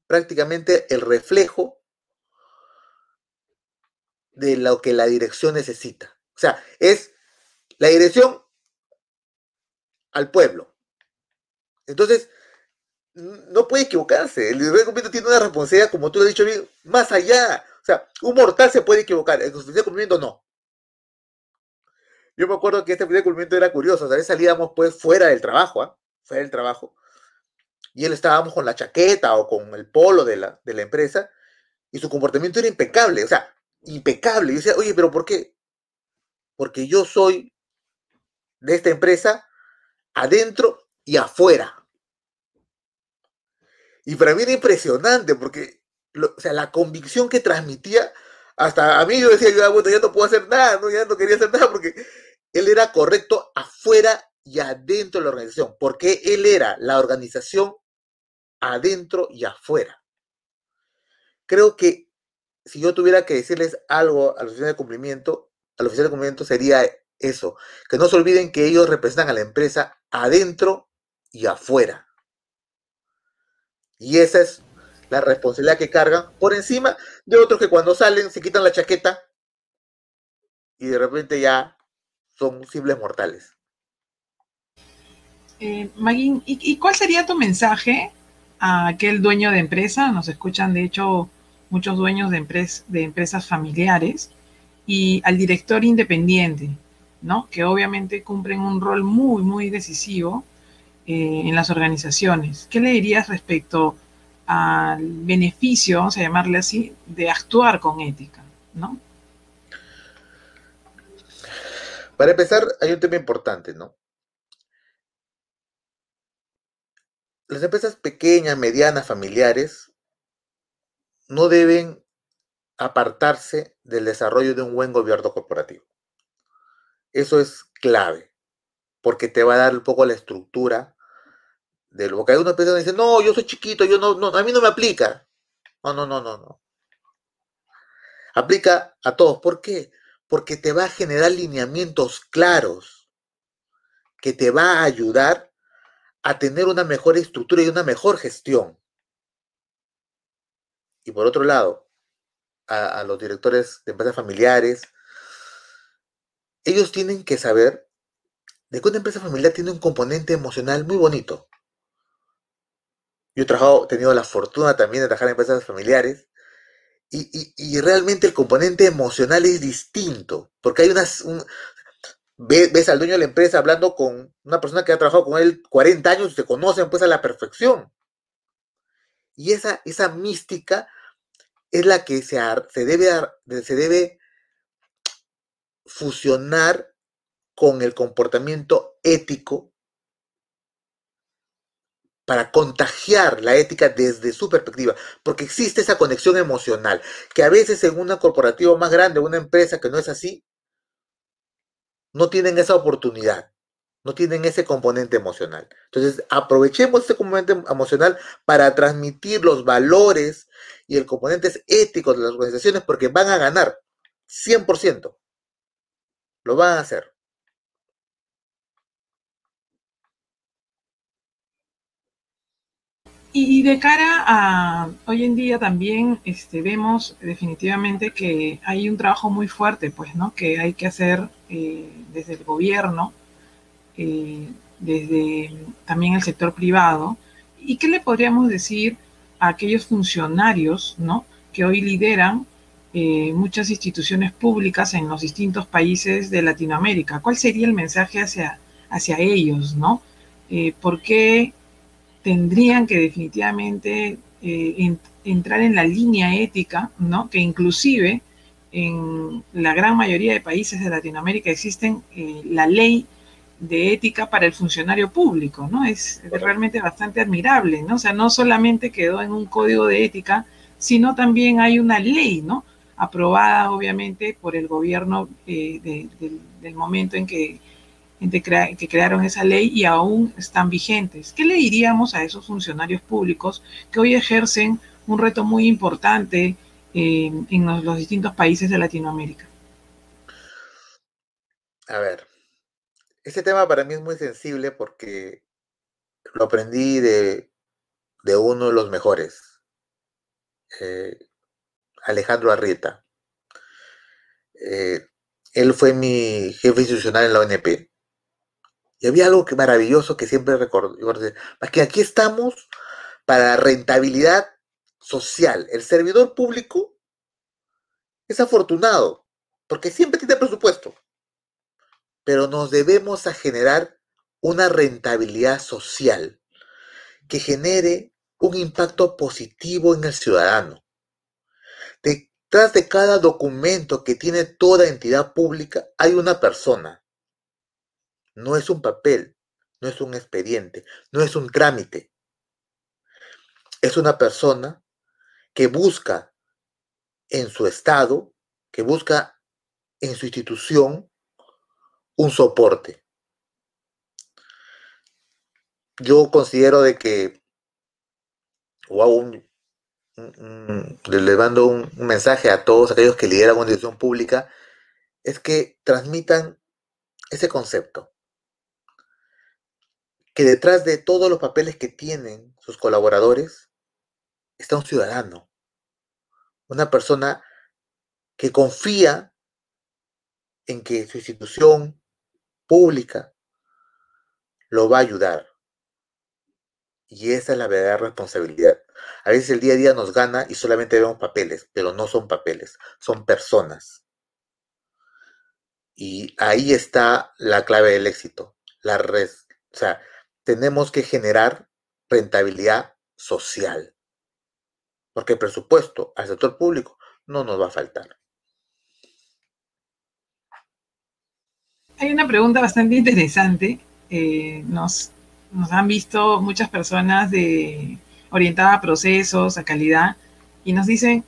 prácticamente el reflejo de lo que la dirección necesita. O sea, es la dirección al pueblo. Entonces, no puede equivocarse. El liderazgo cumplimiento tiene una responsabilidad, como tú lo has dicho bien, más allá. O sea, un mortal se puede equivocar, el de cumplimiento no. Yo me acuerdo que este de cumplimiento era curioso. A veces salíamos pues fuera del trabajo, ¿ah? fuera del trabajo. Y él estábamos con la chaqueta o con el polo de la, de la empresa y su comportamiento era impecable. O sea, impecable. Y decía, oye, pero ¿por qué? Porque yo soy de esta empresa adentro y afuera. Y para mí era impresionante porque, o sea, la convicción que transmitía, hasta a mí yo decía, yo ya no puedo hacer nada, ¿no? ya no quería hacer nada porque él era correcto afuera y adentro de la organización, porque él era la organización adentro y afuera. Creo que si yo tuviera que decirles algo a los de cumplimiento, al oficial de cumplimiento sería eso, que no se olviden que ellos representan a la empresa adentro y afuera. Y esa es la responsabilidad que cargan por encima de otros que cuando salen se quitan la chaqueta y de repente ya son simples mortales. Eh, ¿y, ¿y cuál sería tu mensaje a aquel dueño de empresa? Nos escuchan, de hecho, muchos dueños de, de empresas familiares y al director independiente, ¿no? Que obviamente cumplen un rol muy, muy decisivo eh, en las organizaciones. ¿Qué le dirías respecto al beneficio, vamos a llamarle así, de actuar con ética, ¿no? Para empezar, hay un tema importante, ¿no? Las empresas pequeñas, medianas, familiares, no deben apartarse del desarrollo de un buen gobierno corporativo. Eso es clave, porque te va a dar un poco la estructura de lo que hay una persona dice, no, yo soy chiquito, yo no, no, a mí no me aplica. No, no, no, no, no. Aplica a todos. ¿Por qué? porque te va a generar lineamientos claros que te va a ayudar a tener una mejor estructura y una mejor gestión. Y por otro lado, a, los directores de empresas familiares, ellos tienen que saber de que una empresa familiar tiene un componente emocional muy bonito. Yo he trabajado, tenido la fortuna también de trabajar en empresas familiares y, realmente el componente emocional es distinto, porque hay unas... ves, al dueño de la empresa hablando con una persona que ha trabajado con él 40 años y se conocen pues a la perfección. Y esa, esa mística es la que se, se, debe, se debe fusionar con el comportamiento ético para contagiar la ética desde su perspectiva, porque existe esa conexión emocional, que a veces en una corporativa más grande, una empresa que no es así, no tienen esa oportunidad, no tienen ese componente emocional. Entonces, aprovechemos ese componente emocional para transmitir los valores y el componente ético de las organizaciones porque van a ganar 100%. Lo van a hacer. Y de cara a hoy en día también este, vemos definitivamente que hay un trabajo muy fuerte, pues, ¿no? Que hay que hacer eh, desde el gobierno, eh, desde también el sector privado. ¿Y qué le podríamos decir a aquellos funcionarios, ¿no? Que hoy lideran eh, muchas instituciones públicas en los distintos países de Latinoamérica. ¿Cuál sería el mensaje hacia, hacia ellos, ¿no? ¿Por qué tendrían que definitivamente eh, entrar en la línea ética, ¿no? Que inclusive en la gran mayoría de países de Latinoamérica existen eh, la ley de ética para el funcionario público, ¿no? Es realmente bastante admirable, ¿no? O sea, no solamente quedó en un código de ética, sino también hay una ley, ¿no? Aprobada, obviamente, por el gobierno eh, del momento en que que crearon esa ley y aún están vigentes. ¿Qué le diríamos a esos funcionarios públicos que hoy ejercen un reto muy importante eh, en los, distintos países de Latinoamérica? A ver, este tema para mí es muy sensible porque lo aprendí de, uno de los mejores, eh, Alejandro Arrieta. Eh, él fue mi jefe institucional en la ONP y había algo que maravilloso que siempre recuerdo, que aquí estamos para rentabilidad social. El servidor público es afortunado, porque siempre tiene presupuesto, pero nos debemos a generar una rentabilidad social que genere un impacto positivo en el ciudadano. Detrás de cada documento que tiene toda entidad pública hay una persona no es un papel, no es un expediente, no es un trámite. Es una persona que busca en su estado, que busca en su institución un soporte. Yo considero de que, wow, le mando un, un mensaje a todos aquellos que lideran una institución pública, es que transmitan ese concepto que detrás de todos los papeles que tienen sus colaboradores está un ciudadano, una persona que confía en que su institución pública lo va a ayudar. Y esa es la verdadera responsabilidad. A veces el día a día nos gana y solamente vemos papeles, pero no son papeles, son personas. Y ahí está la clave del éxito. La res, o sea, tenemos que generar rentabilidad social. Porque el presupuesto al sector público no nos va a faltar. Hay una pregunta bastante interesante. Eh, nos, han visto muchas personas de, orientadas a procesos, a calidad, y nos dicen,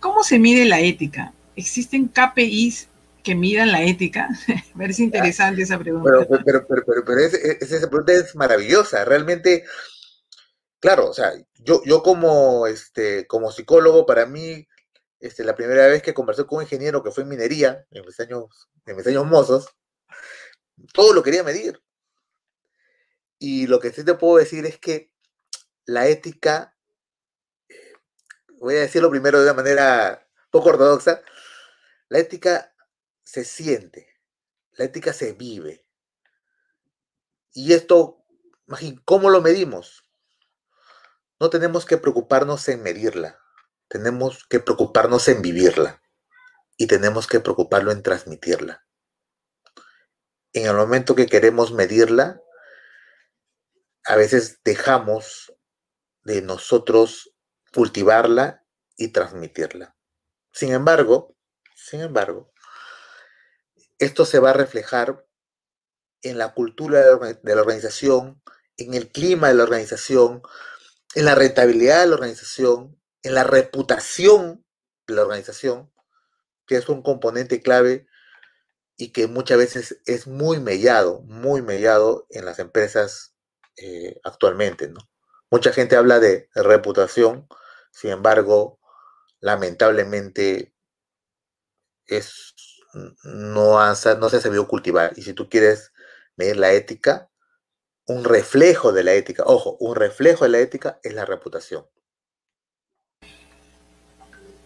¿cómo se mide la ética? ¿Existen KPIs que midan la ética? Parece interesante esa pregunta. Pero, pero, pero, pero, esa pregunta es maravillosa. Realmente, claro, o sea, yo, yo como, este, como psicólogo, para mí, este, la primera vez que conversé con un ingeniero que fue en minería, en mis años, en mis años mozos, todo lo quería medir. Y lo que sí te puedo decir es que la ética, voy a decirlo primero de una manera poco ortodoxa, la ética se siente, la ética se vive. Y esto, ¿cómo lo medimos? No tenemos que preocuparnos en medirla, tenemos que preocuparnos en vivirla y tenemos que preocuparlo en transmitirla. En el momento que queremos medirla, a veces dejamos de nosotros cultivarla y transmitirla. Sin embargo, sin embargo, esto se va a reflejar en la cultura de la organización, en el clima de la organización, en la rentabilidad de la organización, en la reputación de la organización, que es un componente clave y que muchas veces es muy mellado, muy mellado en las empresas eh, actualmente, ¿no? Mucha gente habla de reputación, sin embargo, lamentablemente es, no, no se ha sabido cultivar. Y si tú quieres medir la ética, un reflejo de la ética, ojo, un reflejo de la ética es la reputación.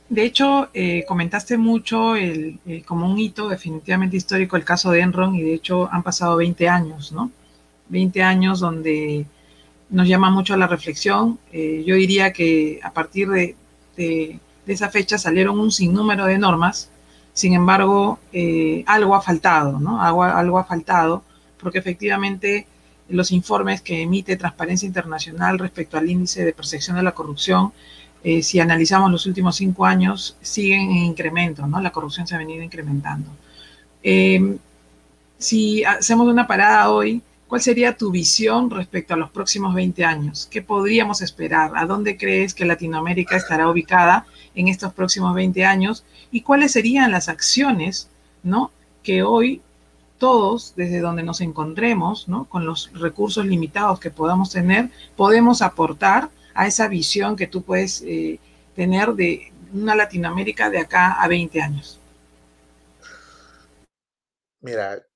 De hecho, eh, comentaste mucho el, eh, como un hito definitivamente histórico el caso de Enron y de hecho han pasado 20 años, ¿no? 20 años donde nos llama mucho a la reflexión. Eh, yo diría que a partir de, esa fecha salieron un sinnúmero de normas, sin embargo, algo ha faltado, ¿no? Algo ha faltado, porque efectivamente los informes que emite Transparencia Internacional respecto al índice de percepción de la corrupción eh, si analizamos los últimos cinco años, siguen en incremento, ¿no? La corrupción se ha venido incrementando. Eh, si hacemos una parada hoy, ¿cuál sería tu visión respecto a los próximos 20 años? ¿Qué podríamos esperar? ¿A dónde crees que Latinoamérica estará ubicada en estos próximos 20 años? ¿Y cuáles serían las acciones, ¿no? Que hoy todos, desde donde nos encontremos, ¿no? Con los recursos limitados que podamos tener, podemos aportar a esa visión que tú puedes eh, tener de una Latinoamérica de acá a 20 años? Mira,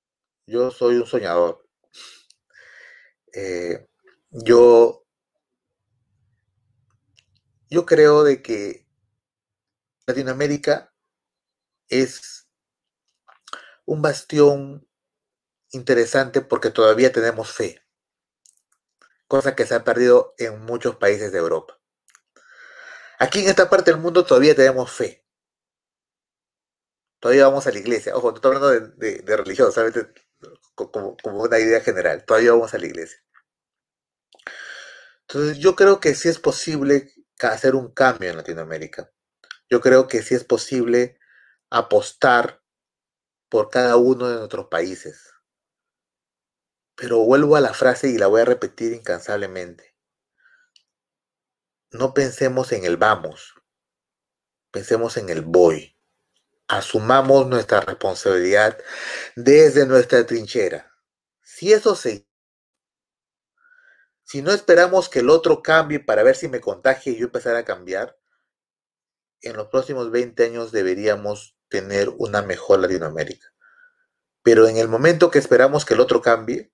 yo soy un soñador. Eh, yo, yo creo de que Latinoamérica es un bastión interesante porque todavía tenemos fe cosa que se ha perdido en muchos países de Europa. Aquí en esta parte del mundo todavía tenemos fe. Todavía vamos a la iglesia. Ojo, no estoy hablando de, religión, solamente como, como, una idea general. Todavía vamos a la iglesia. Entonces yo creo que sí es posible hacer un cambio en Latinoamérica. Yo creo que sí es posible apostar por cada uno de nuestros países. Pero vuelvo a la frase y la voy a repetir incansablemente. No pensemos en el vamos, pensemos en el voy. Asumamos nuestra responsabilidad desde nuestra trinchera. Si eso se... Si no esperamos que el otro cambie para ver si me contagie y yo empezar a cambiar, en los próximos 20 años deberíamos tener una mejor Latinoamérica. Pero en el momento que esperamos que el otro cambie,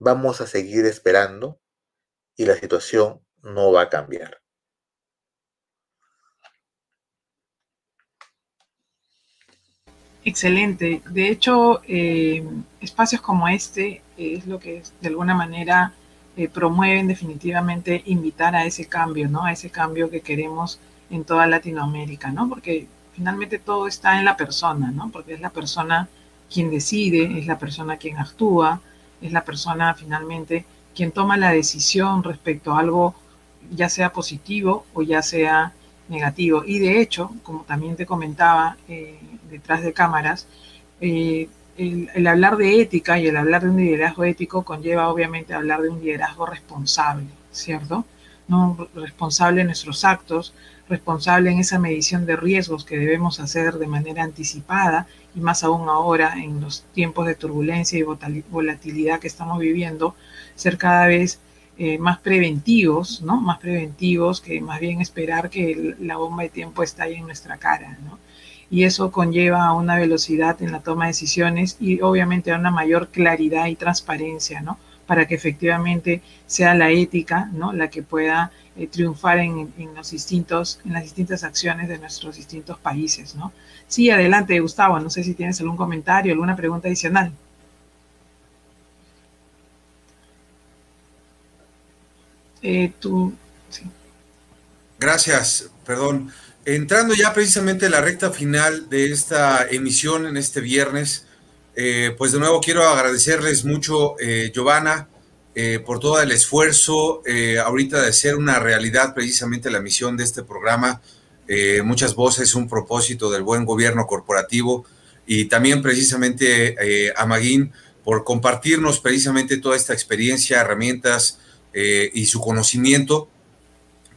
vamos a seguir esperando y la situación no va a cambiar. Excelente. De hecho, eh, espacios como este es lo que de alguna manera eh, promueven definitivamente invitar a ese cambio, ¿no? A ese cambio que queremos en toda Latinoamérica, ¿no? Porque finalmente todo está en la persona, ¿no? Porque es la persona quien decide, es la persona quien actúa, es la persona finalmente quien toma la decisión respecto a algo ya sea positivo o ya sea negativo. Y de hecho, como también te comentaba eh, detrás de cámaras, eh, el, hablar de ética y el hablar de un liderazgo ético conlleva obviamente hablar de un liderazgo responsable, ¿cierto? No responsable en nuestros actos, responsable en esa medición de riesgos que debemos hacer de manera anticipada y más aún ahora en los tiempos de turbulencia y volatilidad que estamos viviendo, ser cada vez eh, más preventivos, ¿no? Más preventivos que más bien esperar que la bomba de tiempo estalle en nuestra cara, ¿no? Y eso conlleva a una velocidad en la toma de decisiones y obviamente a una mayor claridad y transparencia, ¿no? Para que efectivamente sea la ética, ¿no? La que pueda eh, triunfar en, los distintos, en las distintas acciones de nuestros distintos países, ¿no? Sí, adelante, Gustavo. No sé si tienes algún comentario, alguna pregunta adicional. Eh, tú, Gracias, perdón. Entrando ya precisamente en la recta final de esta emisión en este viernes, eh, pues de nuevo quiero agradecerles mucho, eh, Giovanna, por todo el esfuerzo ahorita de ser una realidad precisamente la misión de este programa. muchas voces, un propósito del buen gobierno corporativo y también precisamente a Maguín por compartirnos precisamente toda esta experiencia, herramientas, eh, y su conocimiento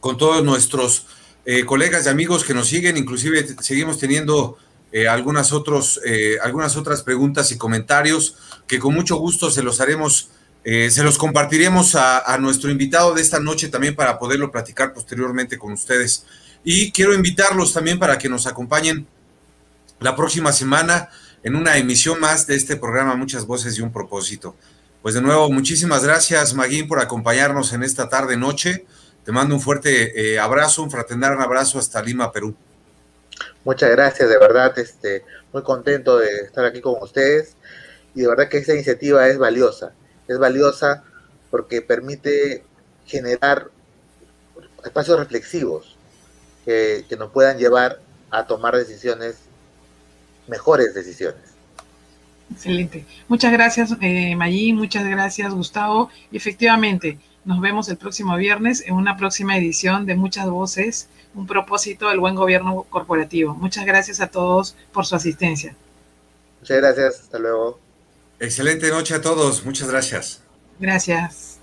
con todos nuestros eh, colegas y amigos que nos siguen, inclusive seguimos teniendo eh, algunas, otros, algunas otras preguntas y comentarios que con mucho gusto se los haremos, se los compartiremos a, nuestro invitado de esta noche también para poderlo platicar posteriormente con ustedes. Y quiero invitarlos también para que nos acompañen la próxima semana en una emisión más de este programa Muchas Voces y un Propósito. Pues de nuevo, muchísimas gracias, Maguín, por acompañarnos en esta tarde noche. Te mando un fuerte eh, abrazo, un fraternal abrazo hasta Lima, Perú. Muchas gracias, de verdad, este, muy contento de estar aquí con ustedes y de verdad que esta iniciativa es valiosa, es valiosa porque permite generar espacios reflexivos que, que nos puedan llevar a tomar decisiones, mejores decisiones. Excelente. Muchas gracias, eh, Muchas gracias, Gustavo. Y efectivamente, nos vemos el próximo viernes en una próxima edición de Muchas Voces, un propósito del buen gobierno corporativo. Muchas gracias a todos por su asistencia. Muchas gracias. Hasta luego. Excelente noche a todos. Muchas gracias. Gracias.